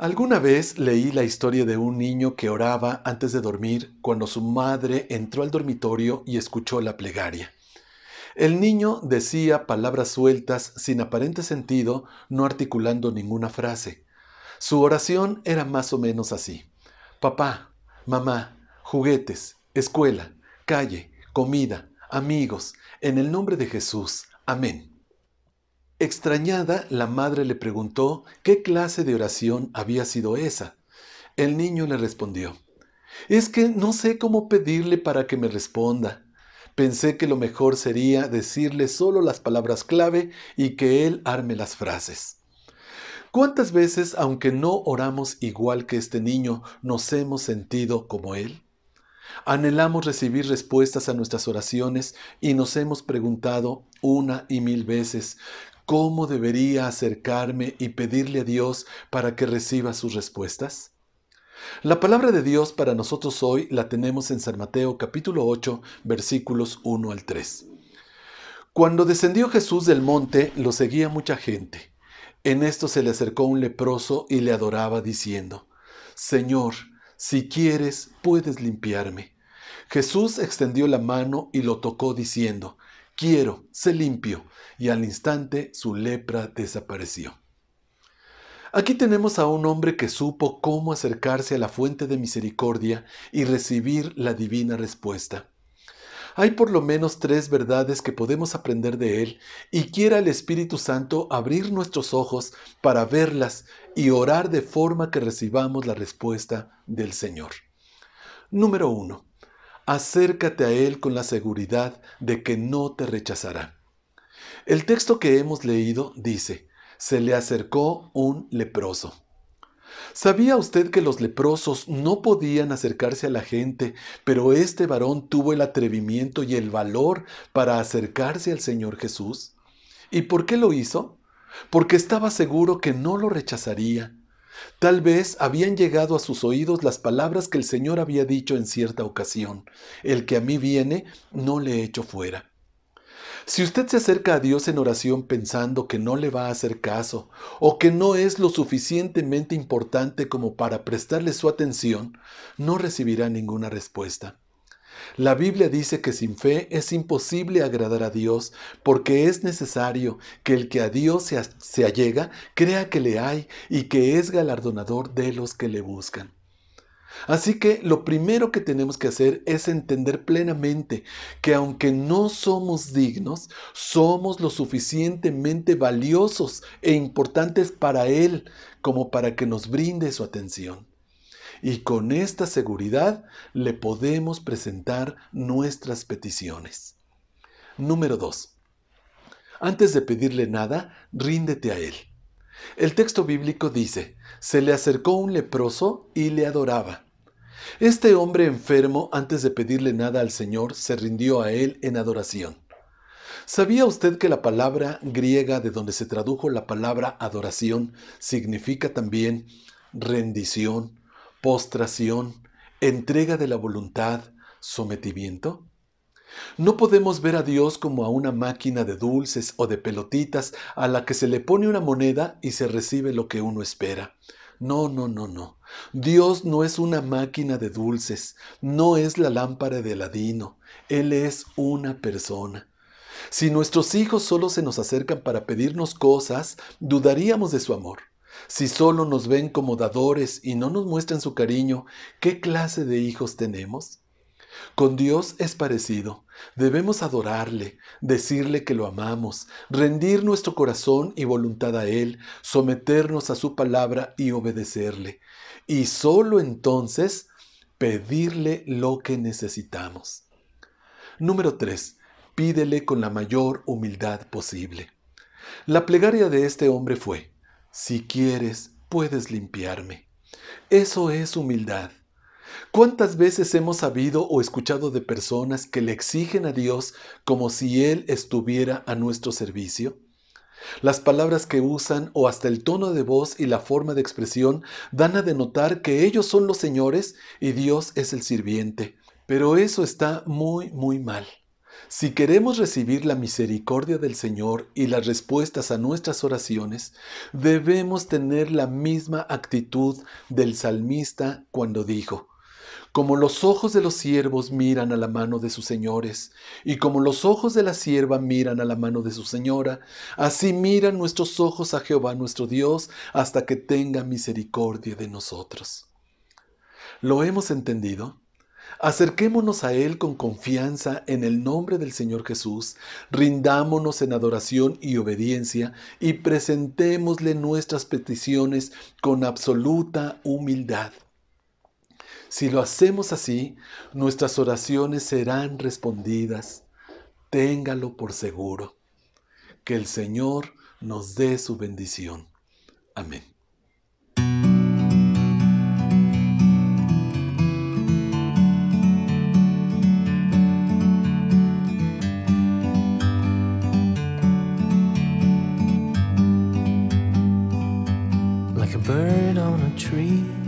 Alguna vez leí la historia de un niño que oraba antes de dormir cuando su madre entró al dormitorio y escuchó la plegaria. El niño decía palabras sueltas sin aparente sentido, no articulando ninguna frase. Su oración era más o menos así. Papá, mamá, juguetes, escuela, calle, comida, amigos, en el nombre de Jesús. Amén. Extrañada, la madre le preguntó qué clase de oración había sido esa. El niño le respondió, es que no sé cómo pedirle para que me responda. Pensé que lo mejor sería decirle solo las palabras clave y que él arme las frases. ¿Cuántas veces, aunque no oramos igual que este niño, nos hemos sentido como él? Anhelamos recibir respuestas a nuestras oraciones y nos hemos preguntado una y mil veces, ¿Cómo debería acercarme y pedirle a Dios para que reciba sus respuestas? La palabra de Dios para nosotros hoy la tenemos en San Mateo capítulo 8 versículos 1 al 3. Cuando descendió Jesús del monte, lo seguía mucha gente. En esto se le acercó un leproso y le adoraba diciendo, Señor, si quieres, puedes limpiarme. Jesús extendió la mano y lo tocó diciendo, quiero, sé limpio. Y al instante su lepra desapareció. Aquí tenemos a un hombre que supo cómo acercarse a la fuente de misericordia y recibir la divina respuesta. Hay por lo menos tres verdades que podemos aprender de él y quiera el Espíritu Santo abrir nuestros ojos para verlas y orar de forma que recibamos la respuesta del Señor. Número uno acércate a Él con la seguridad de que no te rechazará. El texto que hemos leído dice, se le acercó un leproso. ¿Sabía usted que los leprosos no podían acercarse a la gente, pero este varón tuvo el atrevimiento y el valor para acercarse al Señor Jesús? ¿Y por qué lo hizo? Porque estaba seguro que no lo rechazaría Tal vez habían llegado a sus oídos las palabras que el Señor había dicho en cierta ocasión, el que a mí viene, no le echo fuera. Si usted se acerca a Dios en oración pensando que no le va a hacer caso o que no es lo suficientemente importante como para prestarle su atención, no recibirá ninguna respuesta. La Biblia dice que sin fe es imposible agradar a Dios porque es necesario que el que a Dios se, se, allega crea que le hay y que es galardonador de los que le buscan. Así que lo primero que tenemos que hacer es entender plenamente que aunque no somos dignos, somos lo suficientemente valiosos e importantes para Él como para que nos brinde su atención y con esta seguridad le podemos presentar nuestras peticiones. Número 2. Antes de pedirle nada, ríndete a Él. El texto bíblico dice, se le acercó un leproso y le adoraba. Este hombre enfermo, antes de pedirle nada al Señor, se rindió a Él en adoración. ¿Sabía usted que la palabra griega de donde se tradujo la palabra adoración significa también rendición, postración, entrega de la voluntad, sometimiento? No podemos ver a Dios como a una máquina de dulces o de pelotitas a la que se le pone una moneda y se recibe lo que uno espera. No, no, no, no. Dios no es una máquina de dulces, no es la lámpara de Aladino, Él es una persona. Si nuestros hijos solo se nos acercan para pedirnos cosas, dudaríamos de su amor. Si solo nos ven como dadores y no nos muestran su cariño, ¿qué clase de hijos tenemos? Con Dios es parecido. Debemos adorarle, decirle que lo amamos, rendir nuestro corazón y voluntad a Él, someternos a su palabra y obedecerle. Y solo entonces pedirle lo que necesitamos. Número 3. Pídele con la mayor humildad posible. La plegaria de este hombre fue, si quieres, puedes limpiarme. Eso es humildad. ¿Cuántas veces hemos sabido o escuchado de personas que le exigen a Dios como si Él estuviera a nuestro servicio? Las palabras que usan o hasta el tono de voz y la forma de expresión dan a denotar que ellos son los señores y Dios es el sirviente. Pero eso está muy, muy mal. Si queremos recibir la misericordia del Señor y las respuestas a nuestras oraciones, debemos tener la misma actitud del salmista cuando dijo, como los ojos de los siervos miran a la mano de sus señores, y como los ojos de la sierva miran a la mano de su señora, así miran nuestros ojos a Jehová nuestro Dios hasta que tenga misericordia de nosotros. ¿Lo hemos entendido? Acerquémonos a Él con confianza en el nombre del Señor Jesús, rindámonos en adoración y obediencia y presentémosle nuestras peticiones con absoluta humildad. Si lo hacemos así, nuestras oraciones serán respondidas. Téngalo por seguro. Que el Señor nos dé su bendición. Amén. Bird on a tree